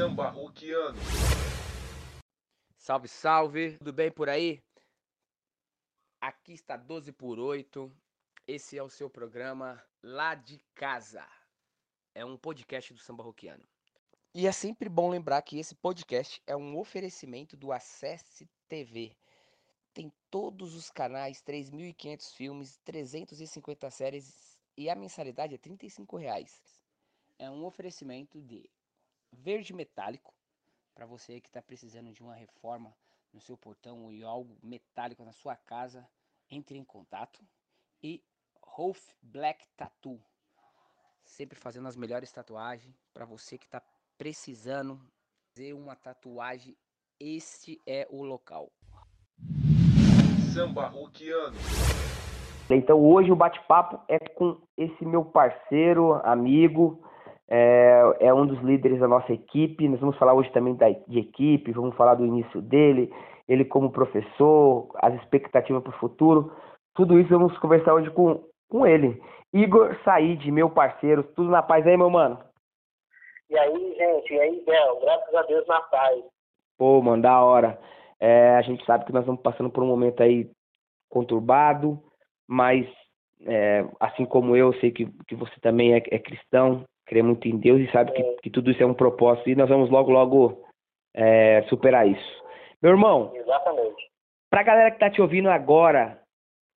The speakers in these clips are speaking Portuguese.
Samba roquiano. Salve, salve. Tudo bem por aí? Aqui está 12 por 8. Esse é o seu programa Lá de Casa. É um podcast do Samba Roquiano. E é sempre bom lembrar que esse podcast é um oferecimento do Acesse TV. Tem todos os canais, 3.500 filmes, 350 séries e a mensalidade é 35 reais. É um oferecimento de verde metálico para você que está precisando de uma reforma no seu portão ou algo metálico na sua casa, entre em contato. E Rolf Black Tattoo, sempre fazendo as melhores tatuagens para você que está precisando fazer uma tatuagem. Este é o local. Samba roquiano. Então hoje o bate-papo é com esse meu parceiro, amigo, é, é, um dos líderes da nossa equipe. Nós vamos falar hoje também da, de equipe, vamos falar do início dele, ele como professor, as expectativas para o futuro. Tudo isso vamos conversar hoje com, com ele. Igor Said, meu parceiro, tudo na paz aí, meu mano? E aí, gente, e aí, Bel, graças a Deus na paz. Pô, mano, da hora. É, a gente sabe que nós estamos passando por um momento aí conturbado, mas é, assim como eu, sei que, que você também é, é cristão, crê muito em Deus e sabe que, que tudo isso é um propósito e nós vamos logo, logo é, superar isso. Meu irmão, Exatamente. pra galera que tá te ouvindo agora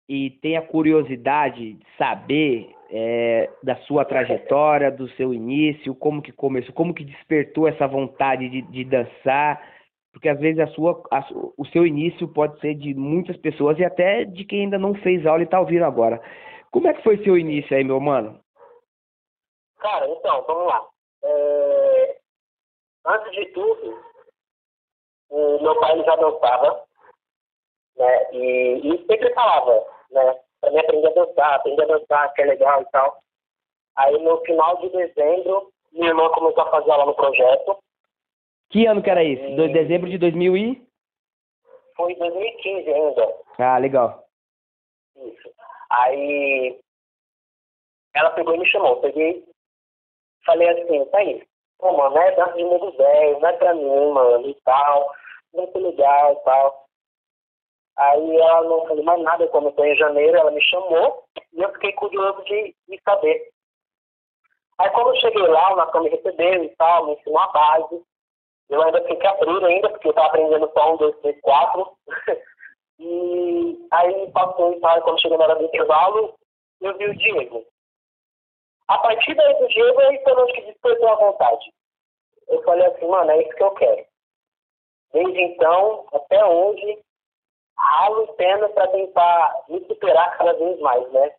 e tem a curiosidade de saber é, da sua trajetória, do seu início, como que começou, como que despertou essa vontade de, de dançar, porque às vezes a sua, a, o seu início pode ser de muitas pessoas e até de quem ainda não fez aula e tá ouvindo agora. Como é que foi seu início aí, meu mano? Cara, então, vamos lá. É... Antes de tudo, o meu pai já dançava, né? E, e sempre falava, né? Pra mim aprender a dançar, aprender a dançar, que é legal e tal. Aí no final de dezembro, minha irmã começou a fazer aula no projeto. Que ano que era isso? De dezembro de 2000 e... Foi em 2015 ainda. Ah, legal. Isso. Aí ela pegou e me chamou. Peguei, falei assim, tá aí. Pô, mano, é de nego velho, não é pra mim, mano, e tal. Muito legal e tal. Aí ela não falou mais nada, quando foi em janeiro, ela me chamou e eu fiquei curioso de, de saber. Aí quando eu cheguei lá, o Natan me recebeu e tal, me ensinou a base. Eu ainda fiquei abrindo ainda, porque eu tava aprendendo só um, dois, três, quatro. e aí passou e tal, quando chegou na hora do intervalo, eu vi o Diego. A partir daí do Diego, aí foi onde que despertou a vontade. Eu falei assim, mano, é isso que eu quero. Desde então, até hoje, ralo pena para tentar me superar cada vez mais, né?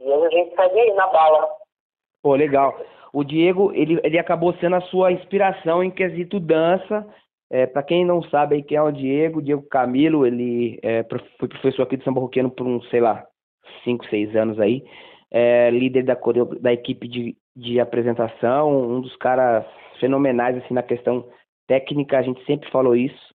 E hoje a gente segue aí na bala. Pô, legal. O Diego, ele, ele acabou sendo a sua inspiração em quesito dança. É, para quem não sabe aí quem é o Diego, Diego Camilo, ele é, foi professor aqui de Samba Roqueano por uns, sei lá, 5, 6 anos aí. É, líder da, da equipe de, de apresentação, um dos caras fenomenais assim na questão técnica, a gente sempre falou isso.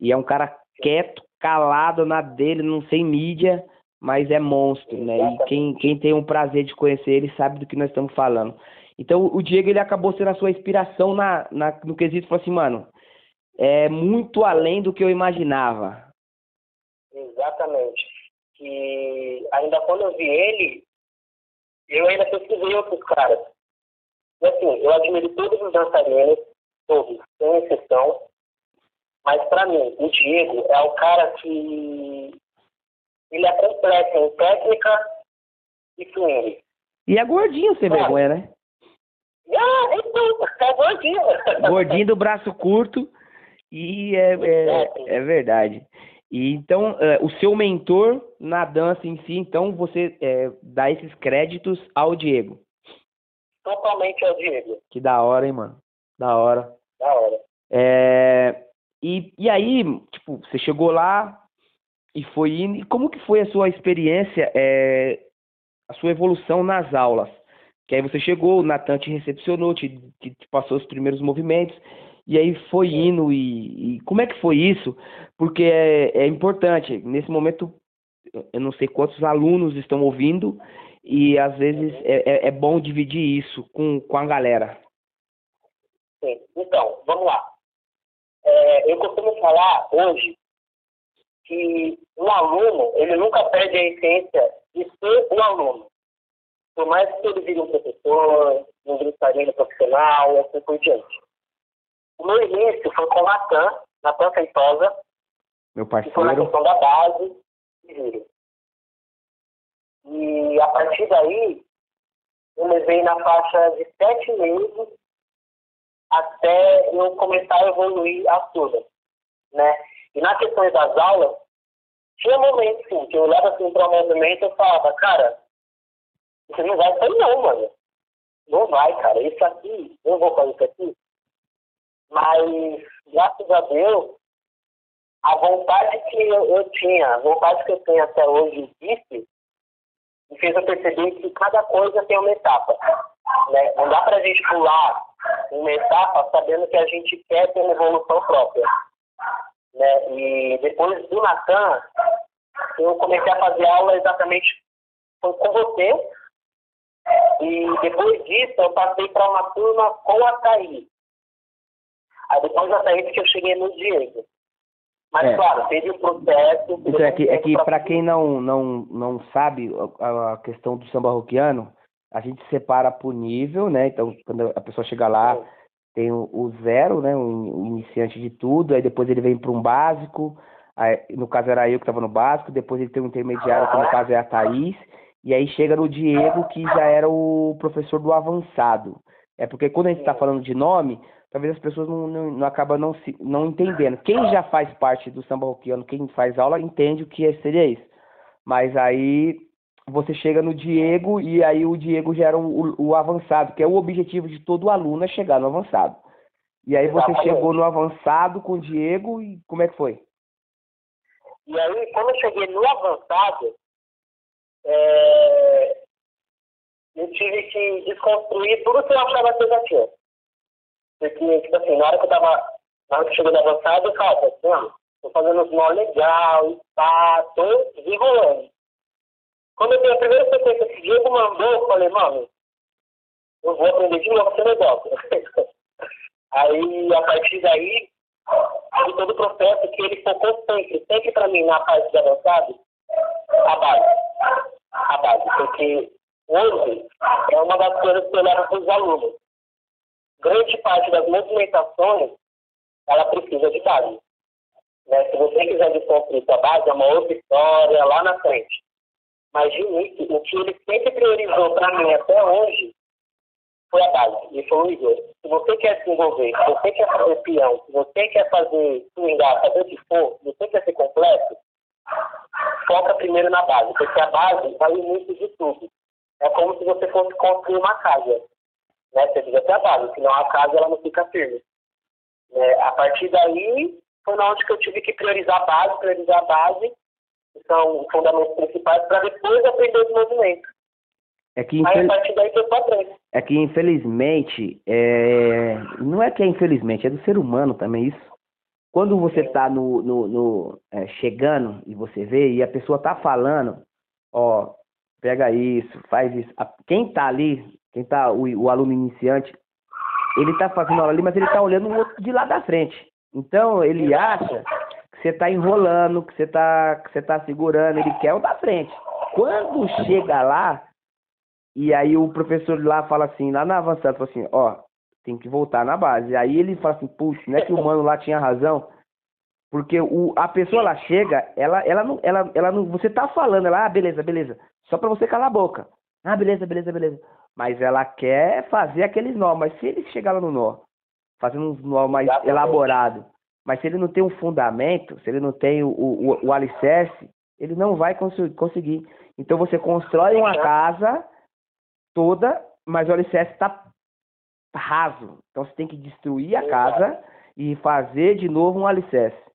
E é um cara quieto, calado na dele, não sem mídia, mas é monstro, né? E quem, quem tem um prazer de conhecer ele sabe do que nós estamos falando. Então o Diego ele acabou sendo a sua inspiração na, na, no quesito, falou assim, mano, é muito além do que eu imaginava. Exatamente. E ainda quando eu vi ele, eu ainda pesquisei outros caras. E assim, eu admiro todos os dançarinos, todos, sem exceção. Mas para mim, o Diego é o cara que ele é completo em técnica e swing. E é gordinho, sem vergonha, né? Ah, então, é gordinho. Gordinho do braço curto e é, é, é verdade. E então, é, o seu mentor na dança em si, então você é, dá esses créditos ao Diego. Totalmente ao Diego. Que da hora, hein, mano? Da hora. Da hora. É, e, e aí, tipo, você chegou lá e foi indo. E como que foi a sua experiência, é, a sua evolução nas aulas? Que aí você chegou, o Natan te recepcionou, te, te, te passou os primeiros movimentos. E aí foi indo e, e, como é que foi isso? Porque é, é, importante. Nesse momento, eu não sei quantos alunos estão ouvindo e às vezes é, é, é bom dividir isso com, com a galera. Sim. Então, vamos lá. É, eu costumo falar hoje que um aluno, ele nunca perde a essência de ser um aluno. Por mais que ele vire um professor, um gritarinho profissional e assim por diante. O meu início foi com o Natan, Natan Feitosa. Meu parceiro. Que foi na questão da base e E a partir daí, eu levei na faixa de sete meses até eu começar a evoluir a turma, né? E na questão das aulas, tinha momentos, sim, que eu olhava assim para o movimento e falava, cara, você não vai sair não, mano. Não vai, cara. Isso aqui, eu vou fazer isso aqui. Mas, graças a Deus, a vontade que eu, eu tinha, a vontade que eu tenho até hoje disse, me fez eu perceber que cada coisa tem uma etapa. Né? Não dá pra gente pular uma etapa sabendo que a gente quer ter uma evolução própria. Né? E depois do Natan, eu comecei a fazer aula exatamente com você. E depois disso, eu passei para uma turma com a Thaís. Aí depois da Thaís que eu cheguei no Diego. Mas, é. claro, teve o processo. Isso é que, é que para quem não, não, não sabe a, a questão do samba roquiano, a gente separa por nível, né? Então, quando a pessoa chega lá, tem o, o zero, né? O, o, iniciante de tudo, aí depois ele vem para um básico, aí, no caso era eu que estava no básico, depois ele tem um intermediário, que no caso é a Thaís, e aí chega no Diego, que já era o professor do avançado. É porque quando a gente está falando de nome, talvez as pessoas não, não, não acabam não, se, não entendendo. Quem já faz parte do samba roquiano, quem faz aula, entende o que seria isso. Mas aí você chega no Diego e aí o Diego gera o, o, avançado, que é o objetivo de todo aluno é chegar no avançado. E aí você chegou no avançado com o Diego e como é que foi? E aí, quando eu cheguei no avançado, é... eu tive que desconstruir tudo que eu achava que eu já tinha. Porque, tipo assim, na hora que eu tava, na hora que eu cheguei no avançado, eu falava assim, tô fazendo os nó legal e pá, tô desenrolando. Quando eu dei a primeira sequência que o Diego mandou, eu falei, mano, eu vou aprender de novo esse negócio. aí, a partir daí, de todo o processo que ele focou sempre, sempre para mim na parte de avançado, a base. A base. Porque hoje é uma das coisas que eu levo para os alunos. Grande parte das movimentações, ela precisa de base. Né? Se você quiser desconstruir sua base, é uma outra história lá na frente. Mas de início, o que ele sempre priorizou para mim até hoje foi a base, e foi o Igor. Se você quer se envolver, se você quer fazer peão, se você quer fazer swingar, fazer o que for, se você quer ser completo, foca primeiro na base, porque a base é o início de tudo. É como se você fosse construir uma casa. Né? Você precisa ter a base, senão a casa ela não fica firme. É, a partir daí, foi na onde que eu tive que priorizar a base, priorizar a base, que são os fundamentos principais, para depois aprender os movimentos. É que, infel... Aí, a partir daí, foi É que, infelizmente, é... não é que é infelizmente, é do ser humano também isso. Quando você está no, no, no é, chegando e você vê, e a pessoa está falando, ó, pega isso, faz isso. Quem está ali, quem está o, o, aluno iniciante, ele está fazendo aula ali, mas ele está olhando o outro de lá da frente. Então, ele acha que você está enrolando, que você está que você tá segurando, ele quer o da frente. Quando chega lá, e aí o professor lá fala assim, lá na avançada, fala assim, ó, tem que voltar na base. Aí ele fala assim, puxa, não é que o mano lá tinha razão? Porque o, a pessoa lá chega, ela, ela não, ela, ela não, você tá falando, ela, ah, beleza, beleza, só pra você calar a boca. Ah, beleza, beleza, beleza. Mas ela quer fazer aqueles nó, mas se ele chegar lá no nó, fazendo um nó mais Exatamente. elaborado, mas se ele não tem um fundamento, se ele não tem o, o, o alicerce, ele não vai cons conseguir. Então você constrói uma casa toda, mas o alicerce está raso. Então você tem que destruir a casa e fazer de novo um alicerce.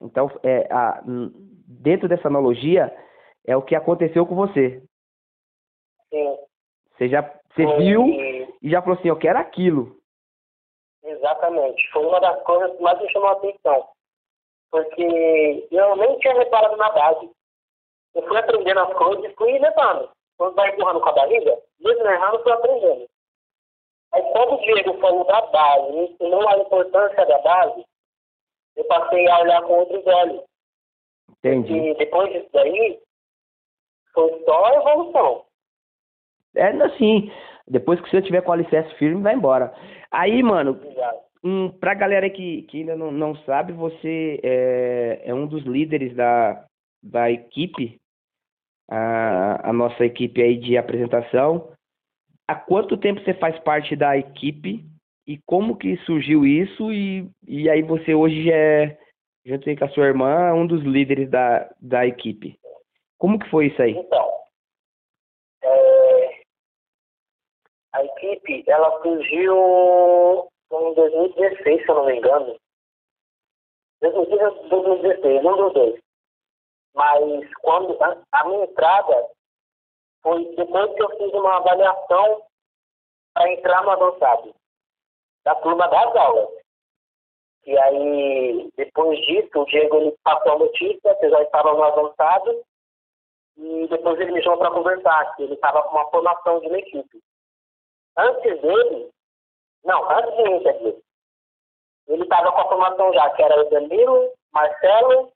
Então, é, a, dentro dessa analogia, é o que aconteceu com você. Sim. Você já você viu e já falou assim, eu quero aquilo. Exatamente. Foi uma das coisas que mais me chamou a atenção. Porque eu nem tinha reparado na base. Eu fui aprendendo as coisas e fui levando. Quando vai empurrando com a barriga, mesmo errando, fui aprendendo. Aí quando o Diego falou da base, me ensinou a importância da base, eu passei a olhar com outros olhos. Entendi. E depois disso daí, foi só evolução. É assim, depois que você tiver com o alicerce firme, vai embora. Aí, mano, um, pra galera que, que ainda não, não sabe, você é, é um dos líderes da, da equipe, a, a nossa equipe aí de apresentação. Há quanto tempo você faz parte da equipe e como que surgiu isso? E, e aí você hoje é, junto com a sua irmã, um dos líderes da, da equipe. Como que foi isso aí? Então, é, equipe, ela surgiu em 2016, se eu não me engano. 2016, 2016, um dos dois. Mas quando a, a minha entrada foi depois que eu fiz uma avaliação para entrar no avançado, da turma das aulas. E aí, depois disso, o Diego ele passou a notícia que eu já estava no avançado e depois ele me chamou para conversar, que ele estava com uma formação de uma equipe. Antes dele, não, antes de mim, ele estava com a formação já, que era o Danilo, Marcelo,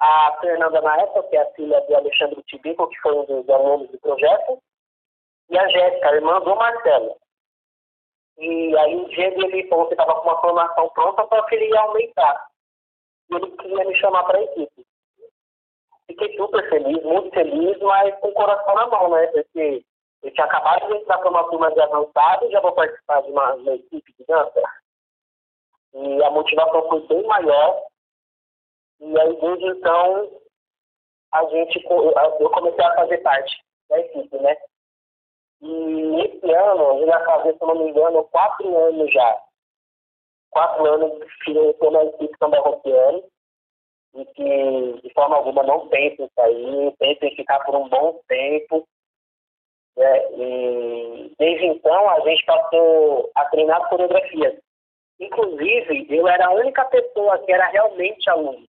a Fernanda na época, que é a filha de Alexandre Tibico, que foi um dos alunos do projeto, e a Jéssica, a irmã do Marcelo. E aí o Diego ele falou que estava com uma formação pronta, só que ele ia aumentar. E ele queria me chamar para a equipe. Fiquei super feliz, muito feliz, mas com o coração na mão, né? Porque eu tinha acabado de entrar para uma turma de avançado e já vou participar de uma, uma equipe de dança. E a motivação foi bem maior. E aí, desde então, a gente, eu comecei a fazer parte da equipe, né? E esse ano, eu já fazia, se não me engano, quatro anos já. Quatro anos que eu estou na equipe Samba Roquiano e que, de forma alguma, não penso em sair, penso em ficar por um bom tempo. Né? E desde então, a gente passou a treinar coreografias. Inclusive, eu era a única pessoa que era realmente aluno.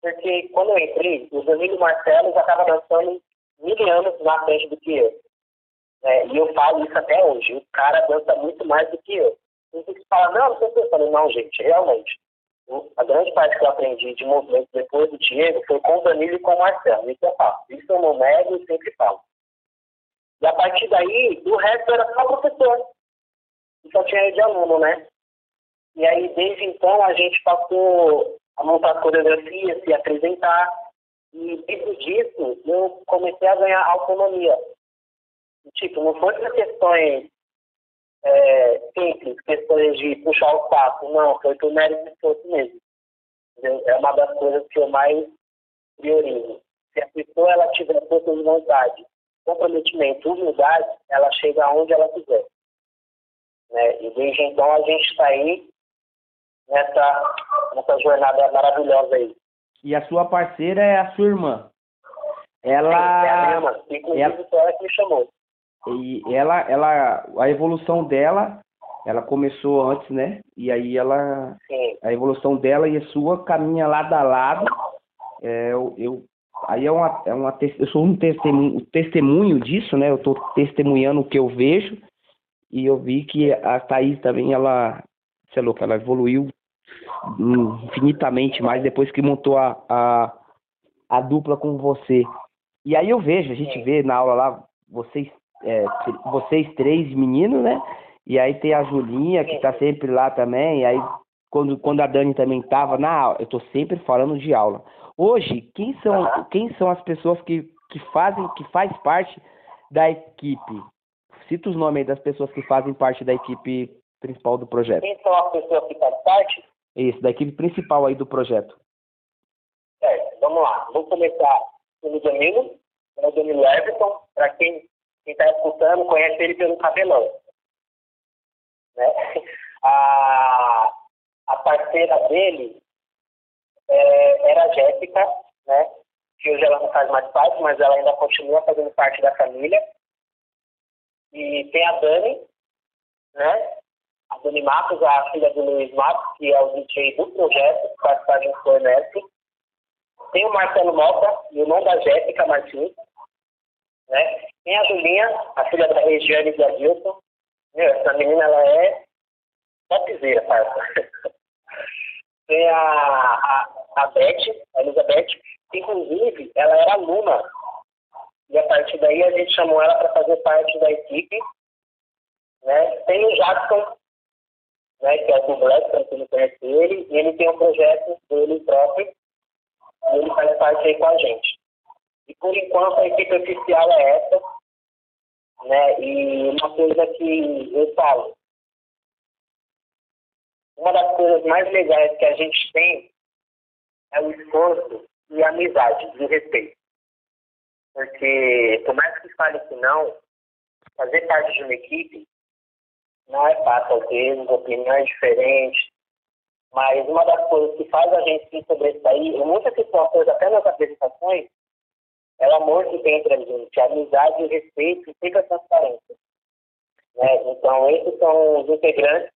Porque quando eu entrei, o Danilo Marcelo já estava dançando mil anos na frente do que eu. É, e eu falo isso até hoje. O cara dança muito mais do que eu. Tem que falar, não, sei pensando. Não, gente, realmente. A grande parte que eu aprendi de movimento depois do Diego foi com o Danilo e com o Marcelo. Isso eu faço. Isso eu não nego e sempre falo. E a partir daí, o resto era só professor. Só tinha de aluno, né? E aí, desde então, a gente passou a montar coreografias, se apresentar. E depois disso, eu comecei a ganhar autonomia. Tipo, não foi por questões é, simples, questões de puxar o saco, não, foi por mérito de esforço mesmo. É uma das coisas que eu mais priorizo. Se a pessoa ela tiver força de vontade, comprometimento, humildade, ela chega aonde ela quiser. Né? E desde então a gente está aí nessa, nessa jornada maravilhosa aí. E a sua parceira é a sua irmã. Ela. É a minha irmã. Inclusive, ela... foi ela que me chamou. E ela, ela, a evolução dela, ela começou antes, né? E aí ela, Sim. a evolução dela e a sua caminha lado a lado. É, eu, eu, aí é uma, é uma, eu sou um testemunho, testemunho disso, né? Eu estou testemunhando o que eu vejo e eu vi que a Thaís também, ela, você é louco, ela evoluiu infinitamente mais depois que montou a, a, a dupla com você. E aí eu vejo, a gente vê na aula lá, vocês é, vocês três meninos, né? E aí tem a Julinha, que tá sempre lá também. E aí, quando, quando a Dani também tava na aula, eu tô sempre falando de aula. Hoje, quem são, quem são as pessoas que, que fazem, que faz parte da equipe? Cita os nomes aí das pessoas que fazem parte da equipe principal do projeto. Quem são as pessoas que fazem parte? Isso, da equipe principal aí do projeto. Certo, vamos lá. Vou começar pelo Danilo, o Danilo Everton, para quem quem está escutando conhece ele pelo cabelão. Né? A, a parceira dele é, era a Jéssica, né? que hoje ela não faz mais parte, mas ela ainda continua fazendo parte da família. E tem a Dani, né? A Dani Matos, a filha do Luiz Matos, que é o DJ do projeto, que faz parte do Ernesto. Tem o Marcelo Mota, irmão da Jéssica Martins, né? Tem a Julinha, a filha da Regiane e da Meu, essa menina, ela é topzera, parça. Tem a, a, a Beth, a Elizabeth, inclusive, ela era aluna. E a partir daí a gente chamou ela para fazer parte da equipe. Né? Tem o Jackson, né, que é o Black, para quem não conhece ele, e ele tem um projeto dele próprio, e ele faz parte aí com a gente. E por enquanto a equipe oficial é essa, né, e uma coisa que eu falo, uma das coisas mais legais que a gente tem é o esforço e a amizade e o respeito. Porque, por mais que fale que não, fazer parte de uma equipe não é fácil, às vezes, opiniões diferentes, mas uma das coisas que faz a gente se sobressair, em muitas situações, até nas apresentações, é o amor que tem entre a gente, a amizade, o respeito e sempre a transparência. Né? Então, esses são os integrantes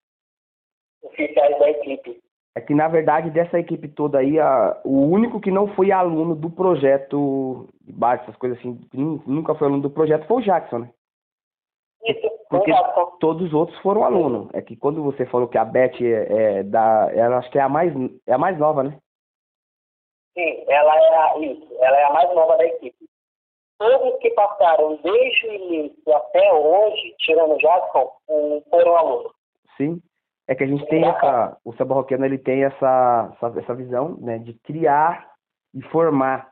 oficiais da equipe. É que, na verdade, dessa equipe toda aí, a, o único que não foi aluno do projeto de base, essas coisas assim, nunca foi aluno do projeto, foi o Jackson, né? Isso, Porque exato. todos os outros foram alunos. É que quando você falou que a Beth é, é da. Ela acho que é a mais, é a mais nova, né? Sim, ela é a, isso, ela é a mais nova da equipe. Todos que passaram desde o início até hoje, tirando o Jackson, foram alunos. Sim. É que a gente tem essa. O samba roqueano ele tem essa, essa, essa visão né, de criar e formar.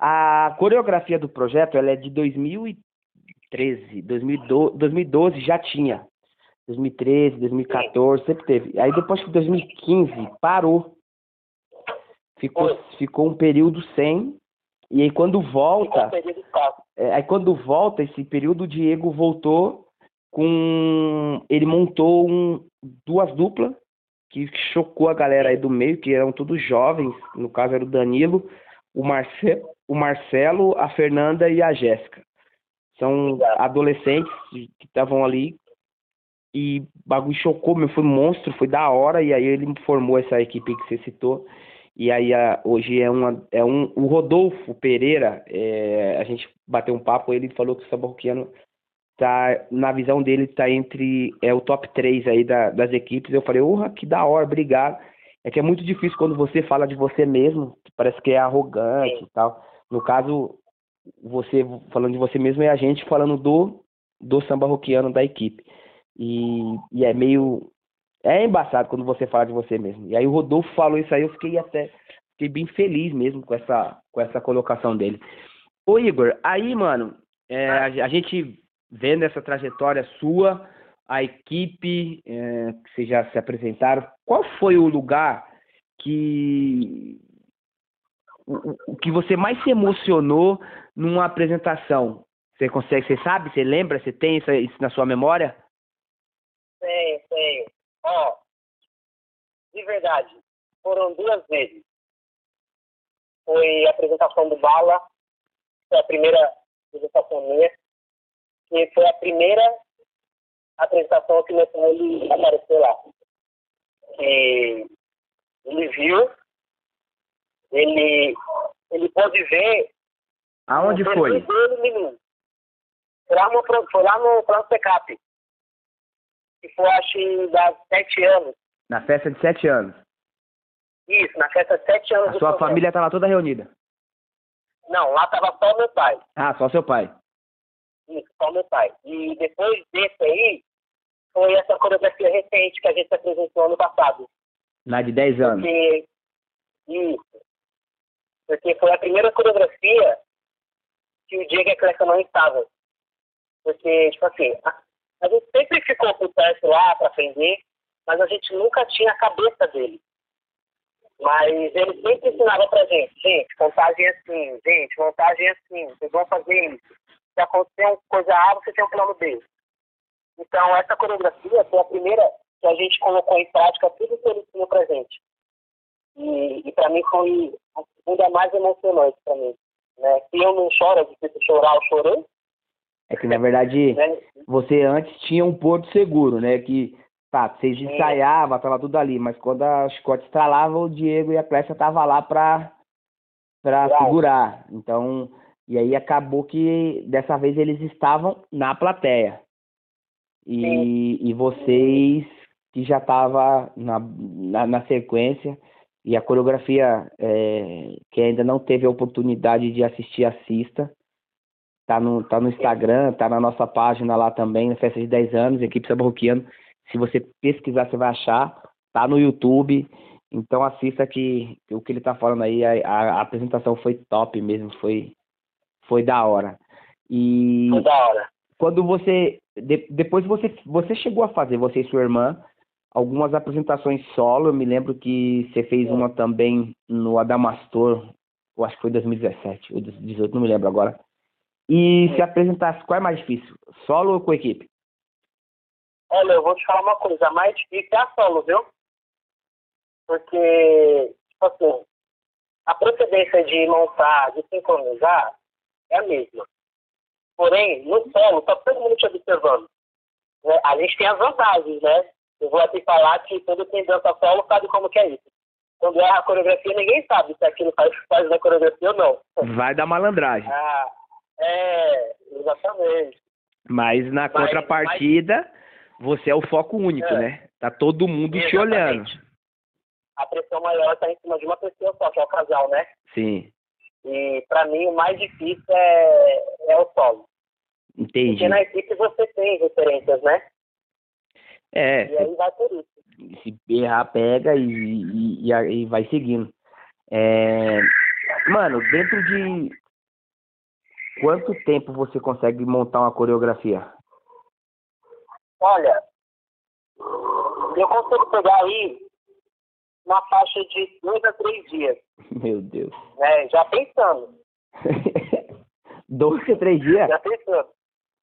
A coreografia do projeto ela é de 2013, 2012, 2012 já tinha. 2013, 2014, sempre teve. Aí depois que 2015 parou. Ficou, ficou um período sem. E aí quando volta. É, aí quando volta esse período, o Diego voltou com. Ele montou um, duas duplas que chocou a galera aí do meio, que eram todos jovens, no caso era o Danilo, o, Marce o Marcelo, a Fernanda e a Jéssica. São adolescentes que estavam ali e o bagulho chocou, meu, foi um monstro, foi da hora, e aí ele formou essa equipe que você citou. E aí a, hoje é uma é um o Rodolfo Pereira, é, a gente bateu um papo, ele falou que o samba roqueano tá na visão dele tá entre é o top 3 aí da, das equipes. Eu falei, urra, que da hora, obrigado. É que é muito difícil quando você fala de você mesmo, parece que é arrogante Sim. e tal. No caso, você falando de você mesmo é a gente falando do do samba roqueano da equipe. E, e é meio é embaçado quando você fala de você mesmo. E aí o Rodolfo falou isso aí, eu fiquei até fiquei bem feliz mesmo com essa com essa colocação dele. Ô Igor, aí, mano, é, a, a gente vendo essa trajetória sua, a equipe é, que vocês já se apresentaram, qual foi o lugar que o, o que você mais se emocionou numa apresentação? Você consegue, você sabe, você lembra, você tem isso, isso na sua memória? Tenho, tenho. Ó, de verdade, foram duas vezes. Foi a apresentação do Bala, foi a primeira apresentação minha, e foi a primeira apresentação que meu pai ele apareceu lá. E ele viu, ele, ele pôde ver Aonde foi? dele. Foi lá no, foi lá no plano Secap. Que foi, acho, que, das sete anos. Na festa de sete anos. Isso, na festa de sete anos A sua família lá toda reunida. Não, lá tava só meu pai. Ah, só seu pai. Isso, só meu pai. E depois desse aí, foi essa coreografia recente que a gente apresentou ano passado. Lá de 10 anos. Porque, isso. Porque foi a primeira coreografia que o Diego Ecleca não estava. Porque, tipo assim, a, a gente sempre ficou por perto lá para aprender, mas a gente nunca tinha a cabeça dele. Mas ele sempre ensinava pra gente, gente, contagem é assim, gente, montagem é assim, vocês vão fazer isso. Se acontecer uma coisa A, você tem um plano B. Então, essa coreografia foi a primeira que a gente colocou em prática tudo que ele ensinou pra gente. E, e para mim foi a segunda mais emocionante para mim. Né? Se eu não choro, é difícil chorar, eu chorei. É que na verdade Né? você antes tinha um porto seguro, né? Que tá, vocês Sim. ensaiavam, tava tudo ali, mas quando a chicote estralava, o Diego e a Clécia tava lá pra, pra segurar. Então, e aí acabou que dessa vez eles estavam na plateia. e, e vocês que já tava na, na, na sequência e a coreografia é, que ainda não teve a oportunidade de assistir, assista. Tá no, tá no Instagram, tá na nossa página lá também, na festa de 10 anos, equipe Sabarroquiano. Se você pesquisar, você vai achar. Tá no YouTube. Então assista que, que o que ele tá falando aí, a, a, apresentação foi top mesmo, foi, foi da hora. E Foi da hora. quando você. de- depois você, você chegou a fazer, você e sua irmã, algumas apresentações solo. Eu me lembro que você fez uma também no Adamastor, eu acho que foi 2017 ou 2018, não me lembro agora. E se apresentasse, qual é mais difícil? Solo ou com equipe? Olha, eu vou te falar uma coisa, a mais difícil é a solo, viu? Porque, tipo assim, a procedência de montar, de sincronizar, é a mesma. Porém, no solo, tá todo mundo te observando. Né? A gente tem as vantagens, né? Eu vou aqui falar que todo quem dança solo sabe como que é isso. Quando erra a coreografia, ninguém sabe se aquilo faz parte da coreografia ou não. Vai dar malandragem. Ah, é, exatamente. Mas na contrapartida, você é o foco único, É. né? Tá todo mundo te Exatamente. olhando. A pressão maior está em cima de uma pessoa só, que é o casal, né? Sim, E para mim o mais difícil é, é o solo. entendi. Porque na equipe você tem referências, né? É, E aí vai por isso. se errar, pega e, e, e, e vai seguindo. É, mano, dentro de quanto tempo você consegue montar uma coreografia? Olha, eu consigo pegar aí uma faixa de dois a três dias, Meu Deus. né? Já pensando, Dois a três dias? já pensando.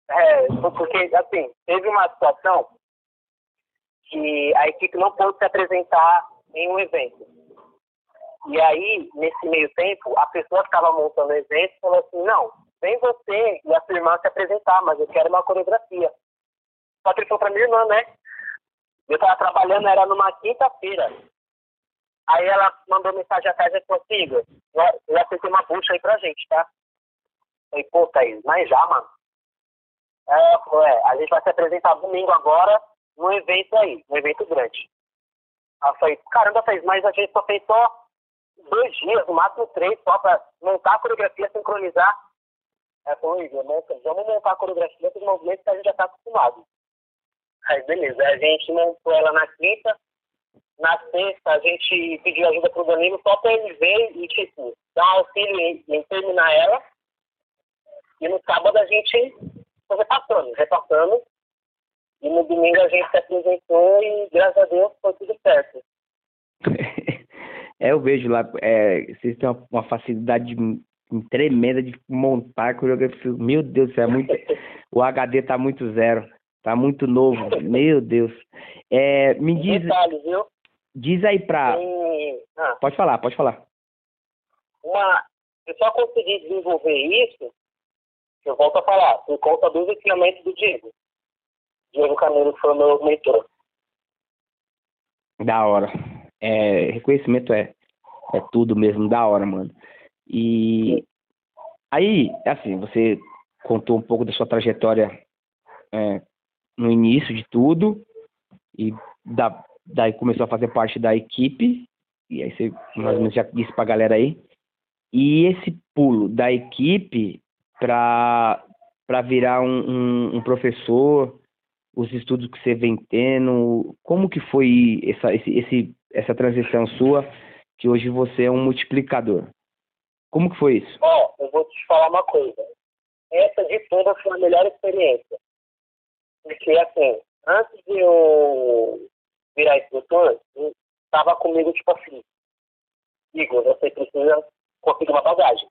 É, porque, assim, teve uma situação que a equipe não pôde se apresentar em um evento. E aí, nesse meio tempo, a pessoa que estava montando o evento falou assim, não, vem você e a sua irmã se apresentar, mas eu quero uma coreografia. Só que ele falou pra minha irmã, né? Eu tava trabalhando, era numa quinta-feira. Aí ela mandou mensagem tarde e falou Igor, eu já acertei uma bucha aí pra gente, tá? Falei, pô, Thaís, mas já, mano. Ela falou, é, a gente vai se apresentar domingo agora num evento aí, um evento grande. Aí eu falei, caramba, Thaís, mas a gente só fez só dois dias, no máximo três, só pra montar a coreografia, sincronizar. Aí falou, Igor, vamos montar a coreografia dos movimentos que a gente já tá acostumado. Aí beleza, a gente montou ela na quinta, na sexta a gente pediu ajuda pro Danilo só pra ele ver e, tipo, dar auxílio em, em terminar ela. E no sábado a gente foi repassando, repassando. E no domingo a gente se apresentou e, graças a Deus, foi tudo certo. É, eu vejo lá, é, vocês têm uma, uma facilidade tremenda de montar coreografia. Meu Deus é muito, o HD tá muito zero, tá muito novo. Meu Deus. É, me diz, Detalhes, viu? diz aí pra. Tem, ah, Pode falar, pode falar. uma, eu só consegui desenvolver isso, eu volto a falar, por conta dos ensinamentos do Diego. Diego Camilo foi o meu mentor. Da hora. É, reconhecimento é, é tudo mesmo, da hora, mano. E aí, assim, você contou um pouco da sua trajetória é, no início de tudo e da, daí começou a fazer parte da equipe e aí você mais ou menos já disse pra galera aí. E esse pulo da equipe para para virar um, um, um professor, os estudos que você vem tendo, como que foi essa, esse, esse, essa transição sua, que hoje você é um multiplicador? Como que foi isso? Ó, eu vou te falar uma coisa. Essa de todas foi a melhor experiência. Porque, assim, antes de eu virar instrutor, estava comigo, tipo assim, Igor, você precisa conseguir uma bagagem.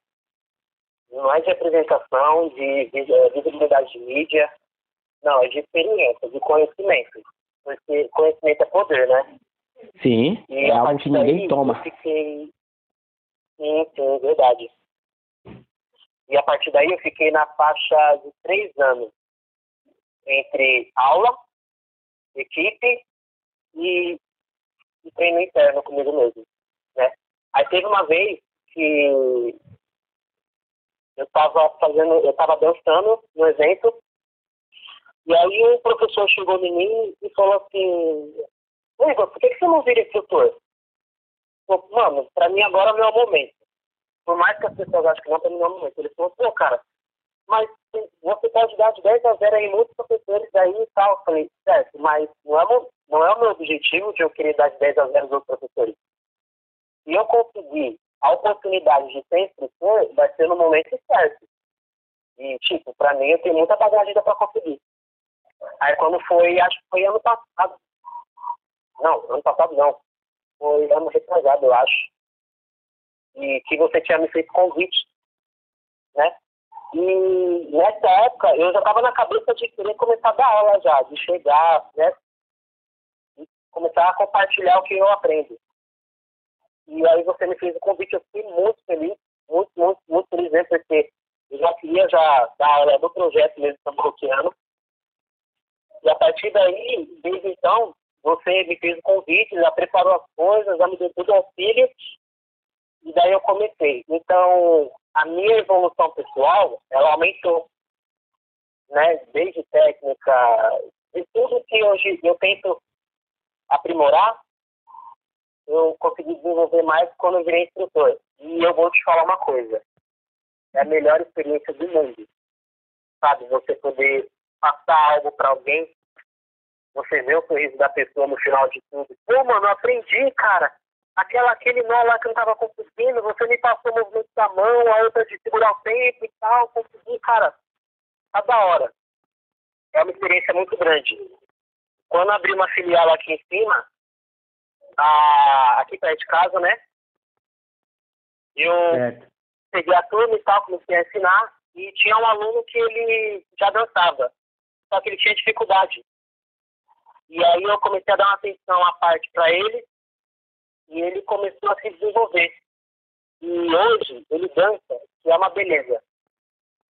Não é de apresentação, de vi- eh, visibilidade de mídia, não, é de experiência, de conhecimento. Porque conhecimento é poder, né? Sim, E é a algo partir que ninguém daí, toma. Eu fiquei. Sim, sim, verdade. E a partir daí eu fiquei na faixa de três anos entre aula, equipe e, e treino interno comigo mesmo. Né? Aí teve uma vez que eu estava fazendo, eu estava dançando no evento E aí o professor chegou em mim e falou assim, Igor, por que, você não vira instrutor? Eu, Mano, pra mim agora é o momento. Por mais que as pessoas achem que não, pra mim é o momento. Ele falou, pô, cara, mas você pode dar de 10 a 0 aí muitos professores aí e tal. Eu falei, certo, mas não é, não é o meu objetivo de eu querer dar de 10 a 0 aos outros professores. Se eu conseguir a oportunidade de ser instrutor, vai ser no momento certo. E, tipo, pra mim, eu tenho muita bagagem para conseguir. Aí, quando foi, acho que foi ano passado. Não, ano passado não. Foi ano retrasado, eu acho. E que você tinha me feito convite, né? E nessa época, eu já estava na cabeça de querer começar a dar aula já, de chegar, né? E começar a compartilhar o que eu aprendo. E aí você me fez o convite, eu fiquei muito feliz, muito, muito, muito feliz mesmo, porque eu já queria já dar aula do projeto mesmo Sambuquiano. E a partir daí, desde então, você me fez o convite, já preparou as coisas, já me deu tudo auxílio, e daí eu comecei. Então, a minha evolução pessoal, ela aumentou. Né? Desde técnica, de tudo que hoje eu tento aprimorar, eu consegui desenvolver mais quando eu virei instrutor. E eu vou te falar uma coisa. É a melhor experiência do mundo. Sabe, você poder passar algo para alguém, você vê o sorriso da pessoa no final de tudo. Pô, mano, eu aprendi, cara. Aquela, aquele nó lá que eu não tava conseguindo, você me passou o movimento da mão, a outra de segurar o tempo e tal, consegui, cara. Tá da hora. É uma experiência muito grande. Quando abri uma filial aqui em cima, a, aqui perto de casa, né? Eu peguei a turma e tal, comecei a ensinar, e tinha um aluno que ele já dançava, só que ele tinha dificuldade. E aí eu comecei a dar uma atenção à parte para ele, e ele começou a se desenvolver. E hoje ele dança, que é uma beleza.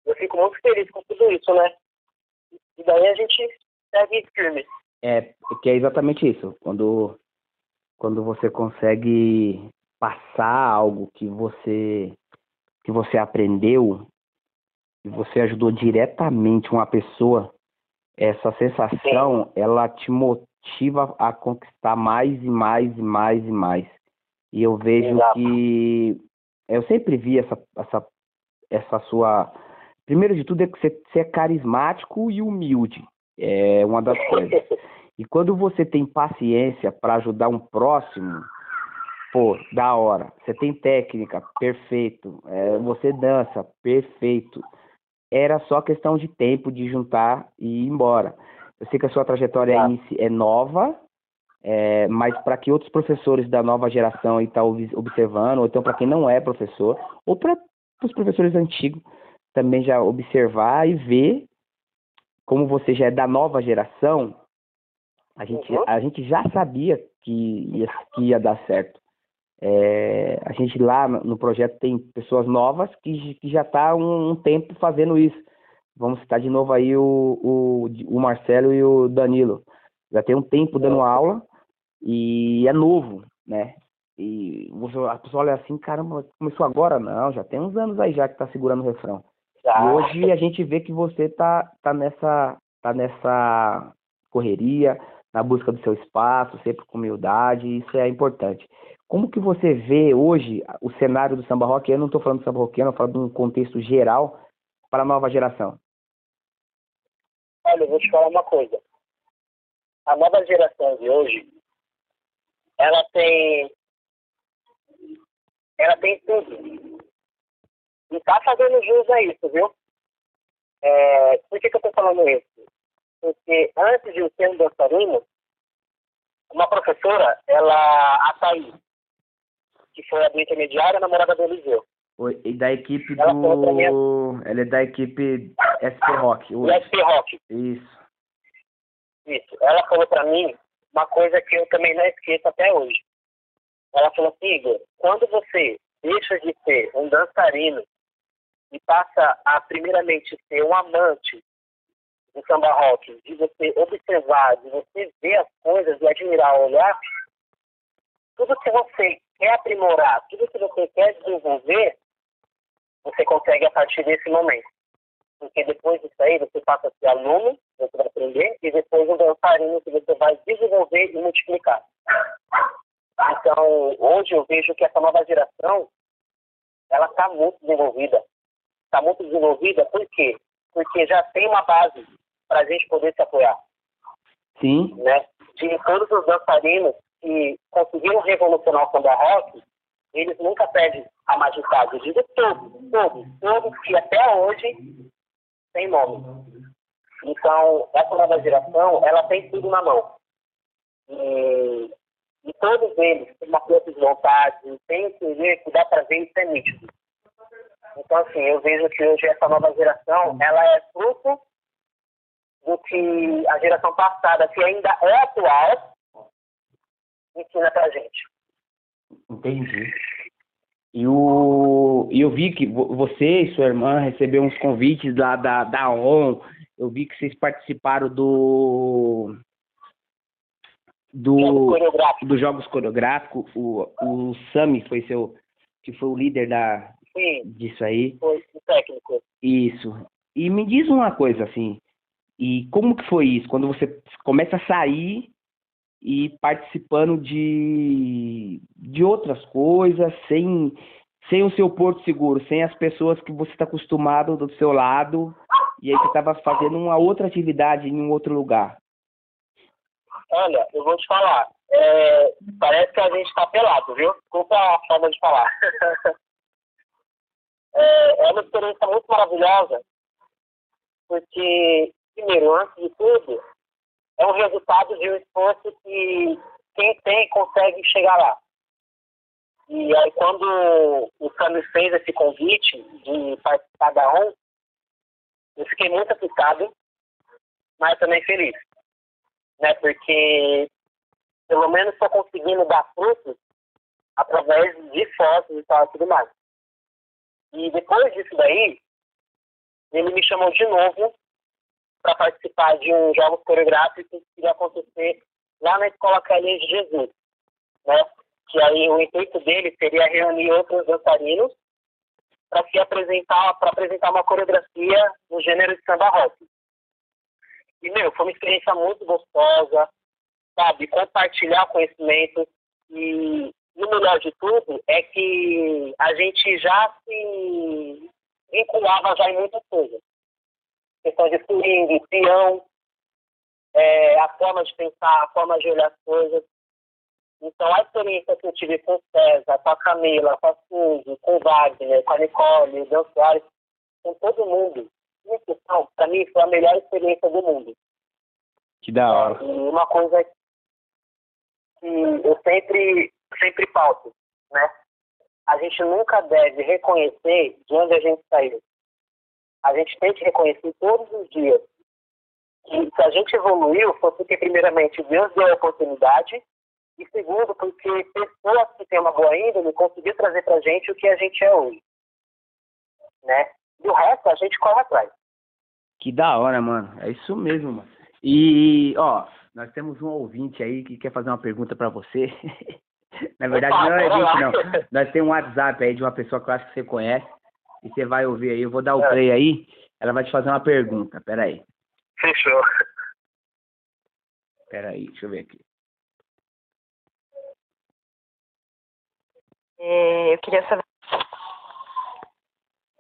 Eu fico muito feliz com tudo isso, né? E daí a gente segue firme. É, que é exatamente isso. Quando quando você consegue passar algo que você que você aprendeu e você ajudou diretamente uma pessoa, essa sensação Sim. ela te motiva a conquistar mais e mais e mais e mais. E eu vejo Exato. que eu sempre vi essa essa essa sua primeiro de tudo é que você, você é carismático e humilde. É uma das coisas. E quando você tem paciência para ajudar um próximo, pô, da hora. Você tem técnica, perfeito. É, você dança, perfeito. Era só questão de tempo de juntar e ir embora. Eu sei que a sua trajetória é, é nova, é, mas para que outros professores da nova geração estão tá observando, ou então para quem não é professor, ou para os professores antigos também já observar e ver como você já é da nova geração, a gente, uhum. a gente já sabia que ia, que ia dar certo. É, a gente lá no projeto tem pessoas novas que, que já está um, um, tempo fazendo isso. Vamos citar de novo aí o, o, o Marcelo e o Danilo. Já tem um tempo dando aula e é novo, né? E a pessoa olha assim, caramba, começou agora? Não, já tem uns anos aí já que está segurando o refrão. E hoje a gente vê que você tá, tá, nessa, tá nessa correria, na busca do seu espaço, sempre com humildade, isso é importante. Como que você vê hoje o cenário do samba rock? Eu não estou falando do samba rock, eu falo de um contexto geral para a nova geração. Olha, eu vou te falar uma coisa. A nova geração de hoje, ela tem, ela tem tudo. E está fazendo jus a isso, viu? É, por que, que eu estou falando isso? porque antes de eu ser um dançarino, uma professora, ela, a Thaís, que foi a do intermediário, namorada do Eliseu. E da equipe ela do. Minha... Ela é da equipe SP Rock. Do SP Rock. Isso. Isso. Ela falou pra mim uma coisa que eu também não esqueço até hoje. Ela falou assim, Igor, quando você deixa de ser um dançarino e passa a primeiramente ser um amante do samba rock, de você observar, de você ver as coisas e admirar, olhar, tudo que você quer aprimorar, tudo que você quer desenvolver, você consegue a partir desse momento. Porque depois disso aí, você passa a ser aluno, você vai aprender, e depois um dançarino que você vai desenvolver e multiplicar. Então, hoje eu vejo que essa nova geração, ela está muito desenvolvida. Está muito desenvolvida por quê? Porque já tem uma base para a gente poder se apoiar. Sim. Né? De todos os dançarinos que conseguiram revolucionar o samba rock, eles nunca perdem a majestade. Eu digo todos, todos, todos que até hoje tem nome. Então, essa nova geração, ela tem tudo na mão. E, e todos eles têm uma força de vontade, tem um que que dá para ver isso é nítido. Então, assim, eu vejo que hoje essa nova geração, ela é fruto do que a geração passada, que ainda é atual, ensina pra gente. Entendi. E o, eu vi que você e sua irmã receberam uns convites lá da, da ON. Eu vi que vocês participaram do. Do, dos Jogos Coreográficos. O, o Sami foi seu. que foi o líder da, Sim, disso aí. Foi o técnico. Isso. E me diz uma coisa assim. E como que foi isso? Quando você começa a sair e participando de, de outras coisas, sem, sem o seu porto seguro, sem as pessoas que você está acostumado do seu lado, e aí você estava fazendo uma outra atividade em um outro lugar. Olha, eu vou te falar, é, parece que a gente está pelado, viu? Desculpa a forma de falar. é, é uma experiência muito maravilhosa, porque, primeiro, antes de tudo, é o resultado de um esforço que quem tem consegue chegar lá. E aí quando o Sami fez esse convite de participar da ON, eu fiquei muito assustado, mas também feliz. Né? Porque pelo menos estou conseguindo dar frutos através de fotos e tal e tudo mais. E depois disso daí, ele me chamou de novo para participar de um jogos coreográficos que ia acontecer lá na Escola Calinha de Jesus, né? Que aí o intuito dele seria reunir outros dançarinos para se apresentar, para apresentar uma coreografia no gênero de samba rock. E meu, foi uma experiência muito gostosa, sabe? Compartilhar conhecimento e, e o melhor de tudo é que a gente já se vinculava já em muita coisa questão de swing, peão, é, a forma de pensar, a forma de olhar as coisas. Então, a experiência que eu tive com o César, com a Camila, com a Suzy, com o Wagner, com a Nicole, o Soares, com todo mundo, então, para mim, foi a melhor experiência do mundo. Que da hora. E uma coisa que eu sempre, sempre pauto, né? A gente nunca deve reconhecer de onde a gente saiu a gente tem que reconhecer todos os dias que se a gente evoluiu foi porque, primeiramente, Deus deu a oportunidade e, segundo, porque pessoas que têm uma boa índole conseguiram trazer para a gente o que a gente é hoje. Né? E o resto a gente corre atrás. Que da hora, mano. É isso mesmo, mano. E, ó, nós temos um ouvinte aí que quer fazer uma pergunta para você. Na verdade, Opa, não é ouvinte, não. Nós temos um WhatsApp aí de uma pessoa que eu acho que você conhece e você vai ouvir aí. Eu vou dar o é. play aí, ela vai te fazer uma pergunta. Pera aí. Fechou. Pera aí, deixa eu ver aqui. É, eu queria saber.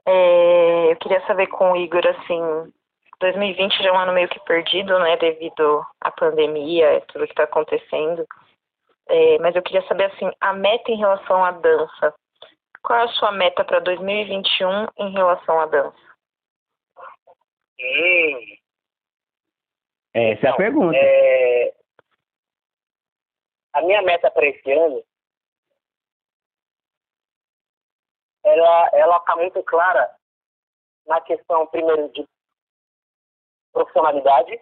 É, eu queria saber com o Igor, assim, 2020 já é um ano meio que perdido, né, devido à pandemia, tudo que está acontecendo. É, mas eu queria saber, assim, a meta em relação à dança. Qual é a sua meta para 2021 em relação à dança? Hum. Essa é a pergunta. É... A minha meta para esse ano, ela ela está muito clara na questão primeiro de profissionalidade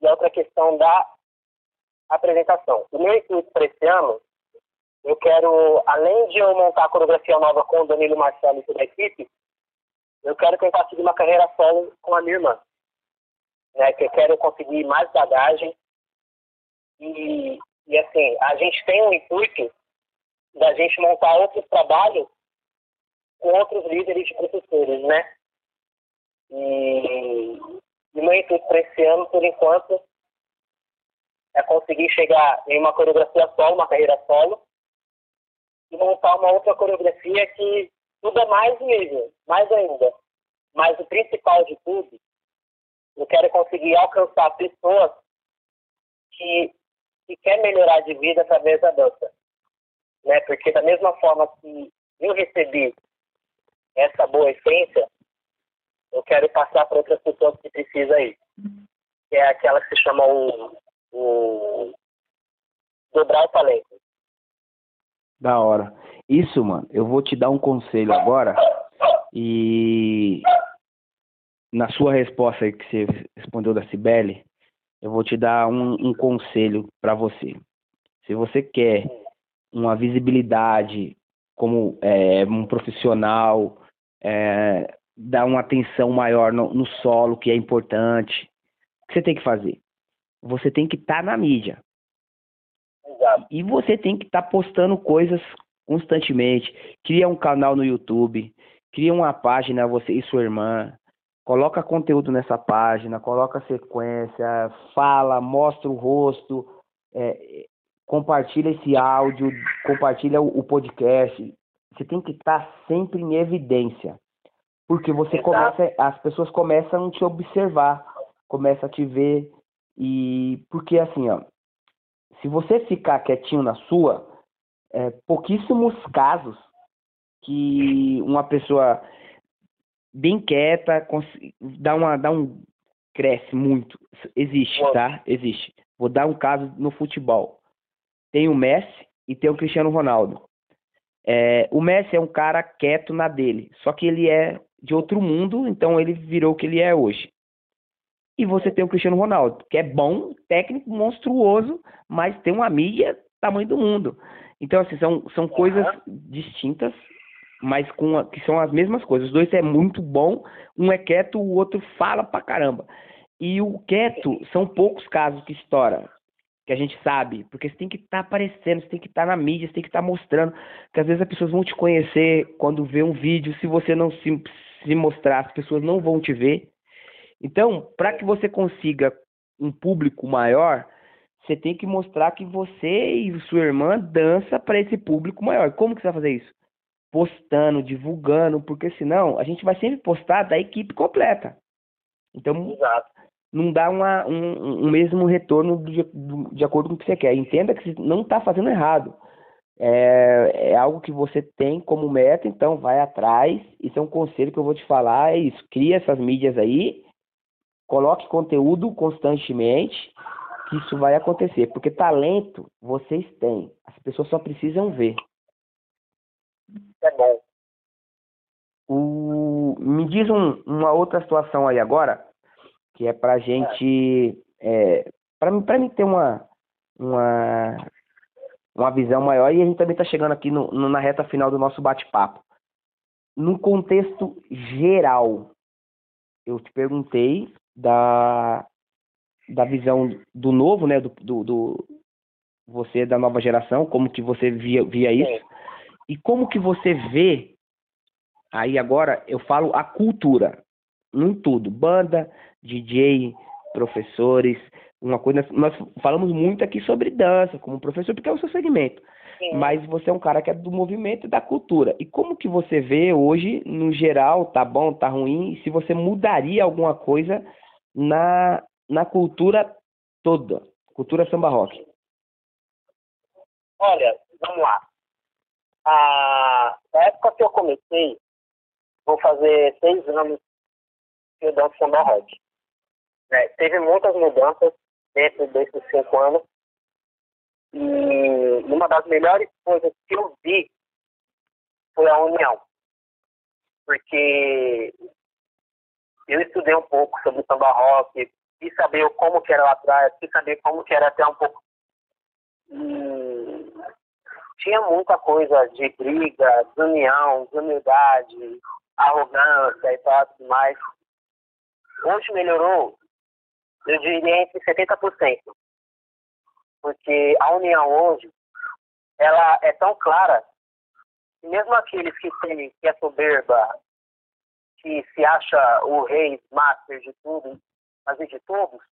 e a outra questão da apresentação. O meu intuito para esse ano eu quero, além de eu montar a coreografia nova com o Danilo Marcelo e toda a equipe, eu quero tentar seguir uma carreira solo com a minha irmã. Né, que eu quero conseguir mais bagagem. E, e assim, a gente tem um intuito da gente montar outros trabalhos com outros líderes de professores, né? E, E meu intuito para esse ano, por enquanto, é conseguir chegar em uma coreografia solo, uma carreira solo, e montar uma outra coreografia que é mais nível, mais ainda. Mas o principal de tudo, eu quero conseguir alcançar pessoas que, que querem melhorar de vida através da dança. Né? Porque da mesma forma que eu recebi essa boa essência, eu quero passar para outras pessoas que precisam aí. Que é aquela que se chama o, o dobrar o talento. Da hora. Isso, mano, eu vou te dar um conselho agora e na sua resposta que você respondeu da Cibele, eu vou te dar um, um conselho para você. Se você quer uma visibilidade como é, um profissional, é, dar uma atenção maior no, no, solo, que é importante, o que você tem que fazer? Você tem que estar tá na mídia. Exato. E você tem que estar tá postando coisas constantemente. Cria um canal no YouTube, cria uma página, você e sua irmã. Coloca conteúdo nessa página, coloca sequência, fala, mostra o rosto, é, compartilha esse áudio, compartilha o, o, podcast. Você tem que estar sempre em evidência. Porque você Exato. começa, as pessoas começam a te observar, começam a te ver. E porque assim, ó, se você ficar quietinho na sua, é, pouquíssimos casos que uma pessoa bem quieta dá uma dá um cresce muito. Existe tá? Existe. Vou dar um caso no futebol. Tem o Messi e tem o Cristiano Ronaldo. É, o Messi é um cara quieto na dele só que ele é de outro mundo então ele virou o que ele é hoje e você tem o Cristiano Ronaldo que é bom técnico monstruoso mas tem uma mídia tamanho do mundo então, assim, são, são coisas distintas, mas com a, que são as mesmas coisas. Os dois é muito bom, um é quieto, o outro fala pra caramba. E o quieto são poucos casos que estoura, que a gente sabe, porque você tem que estar tá aparecendo, você tem que estar tá na mídia, você tem que estar tá mostrando, que às vezes as pessoas vão te conhecer quando vê um vídeo, se você não se, se mostrar, as pessoas não vão te ver. Então, para que você consiga um público maior, você tem que mostrar que você e sua irmã dança para esse público maior. Como que você vai fazer isso? Postando, divulgando, porque senão a gente vai sempre postar da equipe completa. Então, Exato. não dá uma, um, um mesmo retorno de, de acordo com o que você quer. Entenda que você não está fazendo errado. É, é, algo que você tem como meta, então vai atrás. Isso é um conselho que eu vou te falar: é isso. Cria essas mídias aí, coloque conteúdo constantemente que isso vai acontecer, porque talento vocês têm, as pessoas só precisam ver. É bom. O, me diz um, uma outra situação aí agora, que é pra gente, é, para pra mim ter uma, uma, uma visão maior, e a gente também tá chegando aqui no, no na reta final do nosso bate-papo. No contexto geral, eu te perguntei da, da visão do novo, né, do, do, do, você da nova geração, como que você via, via isso e como que você vê aí agora eu falo a cultura, em tudo, banda, DJ, professores, uma coisa nós falamos muito aqui sobre dança como professor porque é o seu segmento. Sim. Mas você é um cara que é do movimento e da cultura. E como que você vê hoje, no geral, tá bom, tá ruim, e se você mudaria alguma coisa na na cultura toda, cultura samba rock? Olha, vamos lá. Ah, na época que eu comecei, vou fazer seis anos que eu danço samba rock. É, teve muitas mudanças dentro desses cinco anos. E uma das melhores coisas que eu vi foi a união. Porque eu estudei um pouco sobre samba rock, quis saber como que era lá atrás, quis saber como que era até um pouco. E tinha muita coisa de briga, desunião, desumildade, arrogância e tal, tudo mais. Hoje melhorou, eu diria entre 70%. Porque a união hoje, ela é tão clara, que mesmo aqueles que, tem, que é soberba, que se acha o rei master de tudo, mas de todos,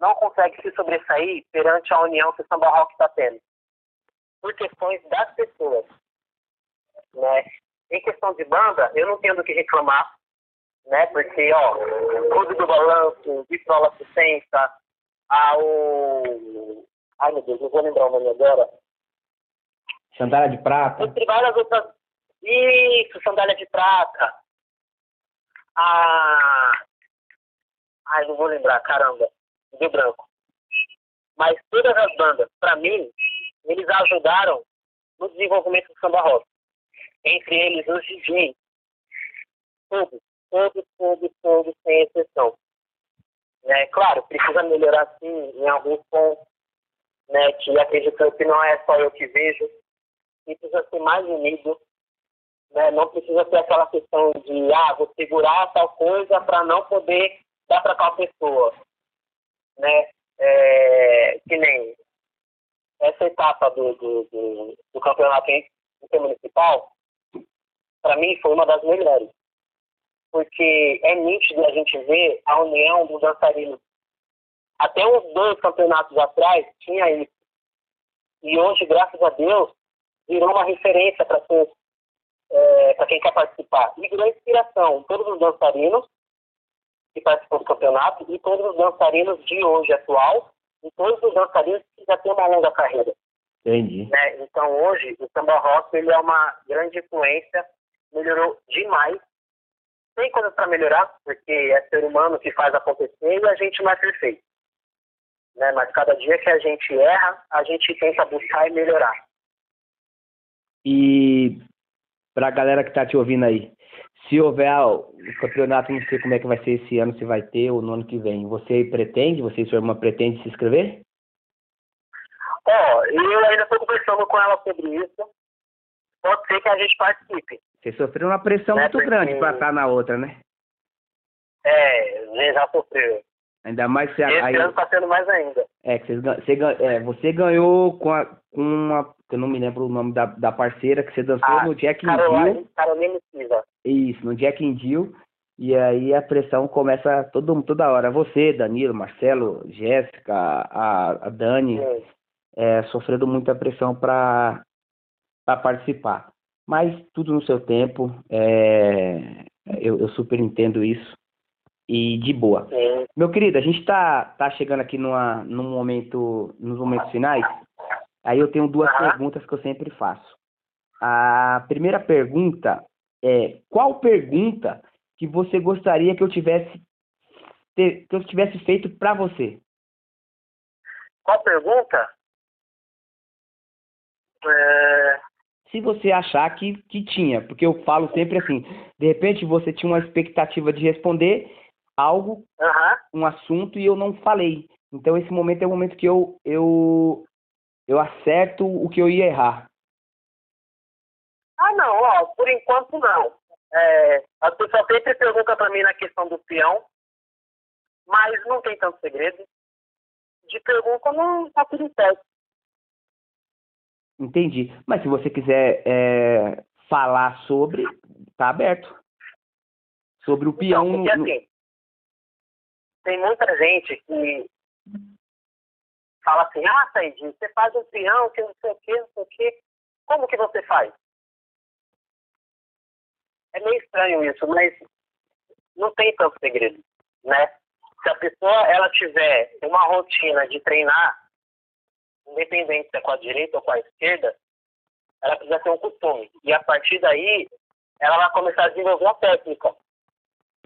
não consegue se sobressair perante a união que o samba rock está tendo. Por questões das pessoas. Né? Em questão de banda, eu não tenho do que reclamar, né? Porque, ó, Clube do Balanço, Vitrola Assistência, ao. Ai meu Deus, não vou lembrar o nome agora. Sandália de Prata. Entre várias outras. Isso, Sandália de Prata. A. Ai, não vou lembrar, caramba. Deu branco. Mas todas as bandas, para mim, eles ajudaram no desenvolvimento do samba rock. Entre eles os DJs. Todos, todos, todos, todos, sem exceção. Né? Claro, precisa melhorar sim em alguns pontos, né? que acredito que não é só eu que vejo, e precisa ser mais unido, né? não precisa ter aquela questão de, ah, vou segurar tal coisa para não poder dar para tal pessoa. Né? É, que nem essa etapa do, do, do, do campeonato intermunicipal, para mim foi uma das melhores porque é nítido a gente ver a união dos dançarinos. Até uns dois campeonatos atrás tinha isso. E hoje, graças a Deus, virou uma referência para é, para quem quer participar. E virou inspiração. Todos os dançarinos que participam do campeonato e todos os dançarinos de hoje atual e todos os dançarinos que já têm uma longa carreira. Entendi. Né? Então hoje o samba rock ele é uma grande influência, melhorou demais tem coisas para melhorar, porque é ser humano que faz acontecer e a gente não é perfeito. Né? Mas cada dia que a gente erra, a gente tenta buscar e melhorar. E para a galera que está te ouvindo aí, se houver o campeonato, não sei como é que vai ser esse ano, se vai ter ou no ano que vem, você pretende, você e sua irmã pretende se inscrever? Ó, oh, eu ainda estou conversando com ela sobre isso. Pode ser que a gente participe. Você sofreu uma pressão é muito porque... grande para estar na outra, né? É, já sofreu. Ainda mais se Esse aí, ano está sendo mais ainda. É, que você, é, você ganhou com, a, com uma. Eu não me lembro o nome da, da parceira que você dançou ah, no Jack in Jill. Carolina Silva. Isso, no Jack in Jill. E aí a pressão começa todo, toda hora. Você, Danilo, Marcelo, Jéssica, a, a Dani, é, sofrendo muita pressão para participar. Mas tudo no seu tempo, é, eu, eu super entendo isso. E de boa. Sim. Meu querido, a gente está tá chegando aqui numa, num momento, nos momentos finais. Aí eu tenho duas perguntas que eu sempre faço. A primeira pergunta é qual pergunta que você gostaria que eu tivesse ter, que eu tivesse feito para você? Qual pergunta? É se você achar que, que tinha, porque eu falo sempre assim, de repente você tinha uma expectativa de responder algo, uhum. um assunto e eu não falei. Então esse momento é o momento que eu eu eu acerto o que eu ia errar. Ah não, ó, por enquanto não. É, a pessoa sempre pergunta para mim na questão do peão, mas não tem tanto segredo. De pergunta não tá tudo certo. Entendi. Mas se você quiser é, falar sobre, tá aberto. Sobre o então, peão. Então, porque, assim, tem muita gente que fala assim, ah, Said, você faz um peão que não sei o que, não sei o que. Como que você faz? É meio estranho isso, mas não tem tanto segredo, né? Se a pessoa ela tiver uma rotina de treinar independente se é com a direita ou com a esquerda, ela precisa ter um costume. E a partir daí, ela vai começar a desenvolver uma técnica.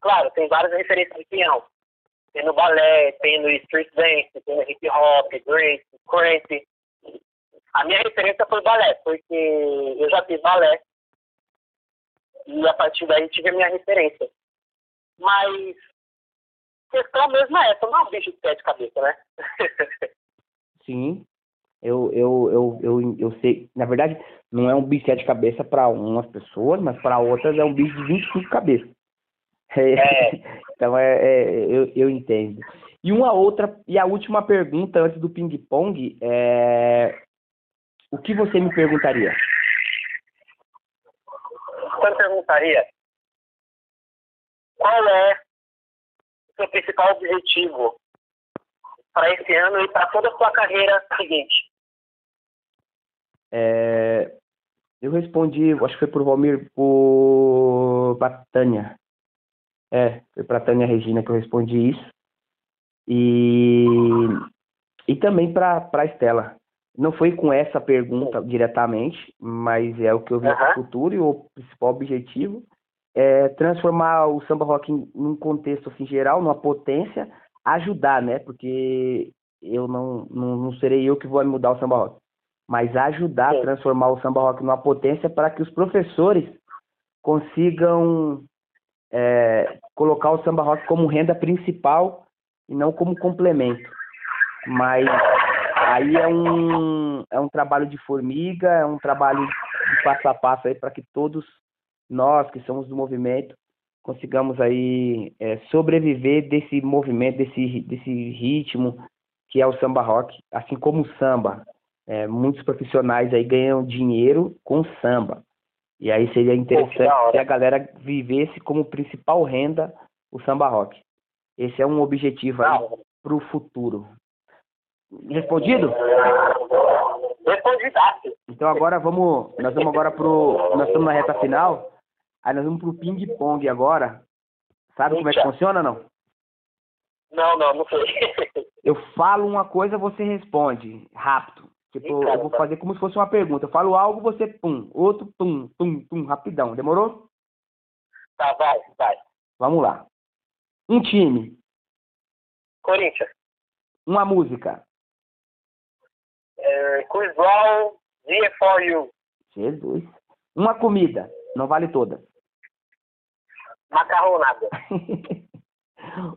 Claro, tem várias referências de peão. Tem no balé, tem no street dance, tem no hip hop, grace, crazy. A minha referência foi balé, porque eu já fiz balé. E a partir daí tive a minha referência. Mas questão mesmo é essa, não é um bicho de pé de cabeça, né? Sim. Eu, eu, eu, eu, eu sei, na verdade, não é um bicho de cabeça para umas pessoas, mas para outras é um bicho de 25 cabeças. É, é. então é, é, eu, eu entendo. E uma outra, e a última pergunta antes do ping-pong é o que você me perguntaria? Você me perguntaria qual é seu principal objetivo para esse ano e para toda a sua carreira seguinte? É, eu respondi, acho que foi por Valmir, por pra Tânia. É, foi para Tânia Regina que eu respondi isso. E, e também para a Estela. Não foi com essa pergunta diretamente, mas é o que eu vi no futuro e o principal objetivo é transformar o samba rock em, num contexto assim, geral, numa potência, ajudar, né? Porque eu não, não, não serei eu que vou mudar o samba rock, mas ajudar a transformar o samba rock numa potência para que os professores consigam é, colocar o samba rock como renda principal e não como complemento. Mas aí é um, é um trabalho de formiga, é um trabalho de passo a passo aí para que todos nós que somos do movimento consigamos aí é, sobreviver desse movimento, desse, desse ritmo que é o samba rock, assim como o samba. É, muitos profissionais aí ganham dinheiro com samba. E aí seria interessante se a galera vivesse como principal renda o samba rock. Esse é um objetivo aí para o futuro. Respondido? Respondidaço. Então agora vamos, nós vamos agora pro, nós estamos na reta final, aí nós vamos pro ping pong agora. Sabe Eita. como é que funciona não? Não, não, não sei. Eu falo uma coisa, você responde rápido. Tipo, eu vou fazer como se fosse uma pergunta. Eu falo algo, você pum, outro pum, pum, pum, rapidão. Demorou? Tá, vai, vai. Vamos lá. Um time. Corinthians. Uma música. É, Dia for You. Jesus. Uma comida. Não vale toda. Macarronada.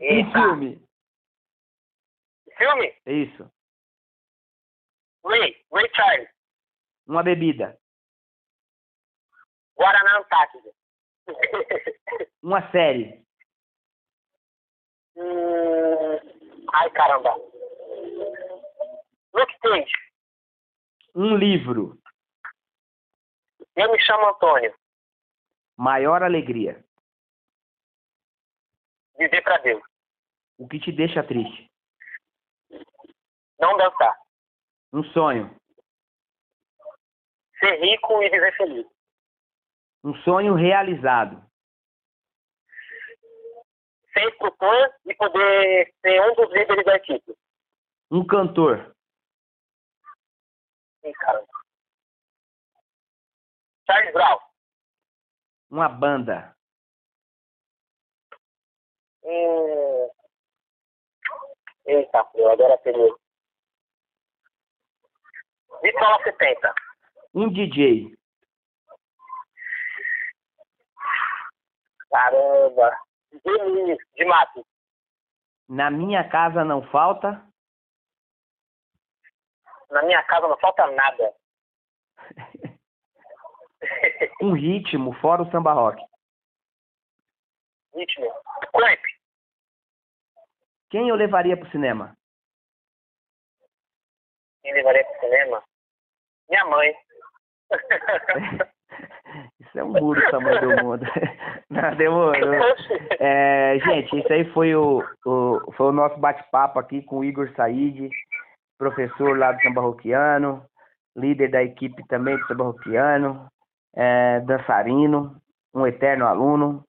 um filme. Filme? Isso. Ray, Ray Charles. Uma bebida. Guaraná Antártida. Uma série. Hum... Ai, caramba. Luke Cage. Um livro. Eu me chamo Antônio. Maior alegria. Viver para Deus. O que te deixa triste? Não dançar. Um sonho. Ser rico e viver feliz. Um sonho realizado. Ser instrutor e poder ser um dos líderes da equipe. Um cantor. Sim, cara. Charles Brown. Uma banda. Hum... Eita, eu agora peguei. Vitrola 70. Um DJ. Caramba. DJ de mato. Na minha casa não falta. Na minha casa não falta nada. um ritmo fora o samba rock. Ritmo. Clamp. Quem eu levaria pro cinema? Quem levaria pro cinema? Minha mãe. Isso é um burro do tamanho do mundo. Não, demorou. É, gente, isso aí foi o, o, foi o nosso bate-papo aqui com o Igor Said, professor lá do Samba Roquiano, líder da equipe também do Samba Roquiano, é, dançarino, um eterno aluno.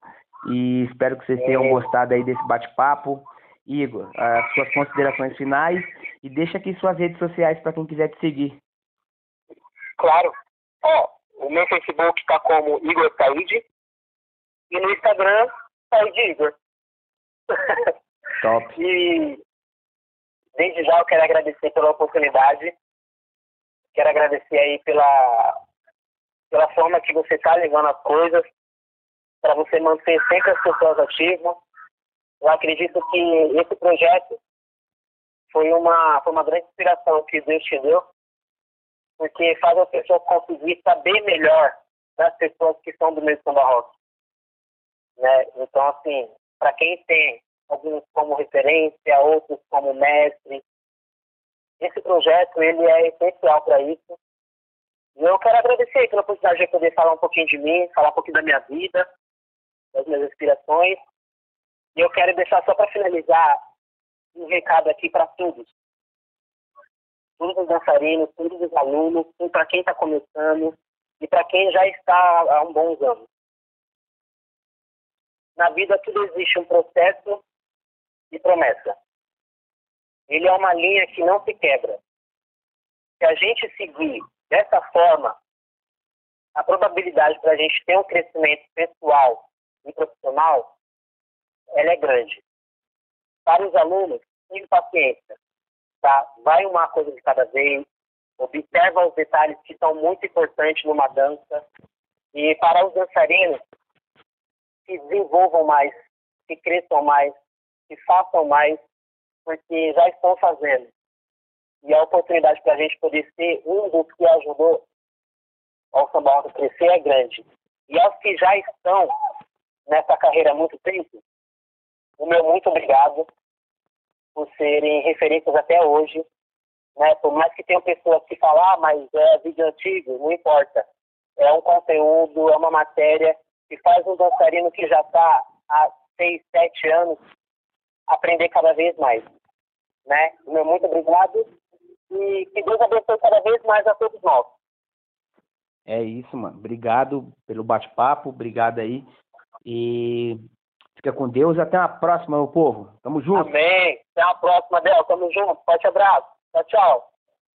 E espero que vocês tenham gostado aí desse bate-papo. Igor, as suas considerações finais e deixa aqui suas redes sociais para quem quiser te seguir. Claro. Ó, o meu Facebook está como Igor Said e no Instagram, Said Igor. Top. e desde já eu quero agradecer pela oportunidade. Quero agradecer aí pela, pela forma que você está levando as coisas, para você manter sempre as pessoas ativas. Eu acredito que esse projeto foi uma, foi uma grande inspiração que Deus te deu porque faz a pessoa conseguir saber melhor das pessoas que são do meio samba rock. Né? Então, assim, para quem tem alguns como referência, outros como mestre, esse projeto ele é essencial para isso. E eu quero agradecer pela oportunidade de poder falar um pouquinho de mim, falar um pouquinho da minha vida, das minhas inspirações. E eu quero deixar só para finalizar um recado aqui para todos. Todos os dançarinos, todos os alunos, para quem está começando e para quem já está há um bons anos. Na vida tudo existe um processo e promessa. Ele é uma linha que não se quebra. Se a gente seguir dessa forma, a probabilidade para a gente ter um crescimento pessoal e profissional, ela é grande. Para os alunos, tenham paciência. Tá? Vai uma coisa de cada vez, observa os detalhes que são muito importantes numa dança. E para os dançarinos, se desenvolvam mais, se cresçam mais, se façam mais, porque já estão fazendo. E a oportunidade para a gente poder ser um dos que ajudou ao Samba Alto crescer é grande. E aos que já estão nessa carreira há muito tempo, o meu muito obrigado por serem referências até hoje. Né? Por mais que tenham pessoas que falam, ah, mas é vídeo antigo, não importa. É um conteúdo, é uma matéria que faz um dançarino que já está há seis, sete anos aprender cada vez mais. Né? Meu muito obrigado e que Deus abençoe cada vez mais a todos nós. É isso, mano. Obrigado pelo bate-papo, obrigado aí. E fica com Deus até a próxima, meu povo. Tamo junto. Amém. Até a próxima, Del. Tamo junto. Forte abraço. Tchau, tchau.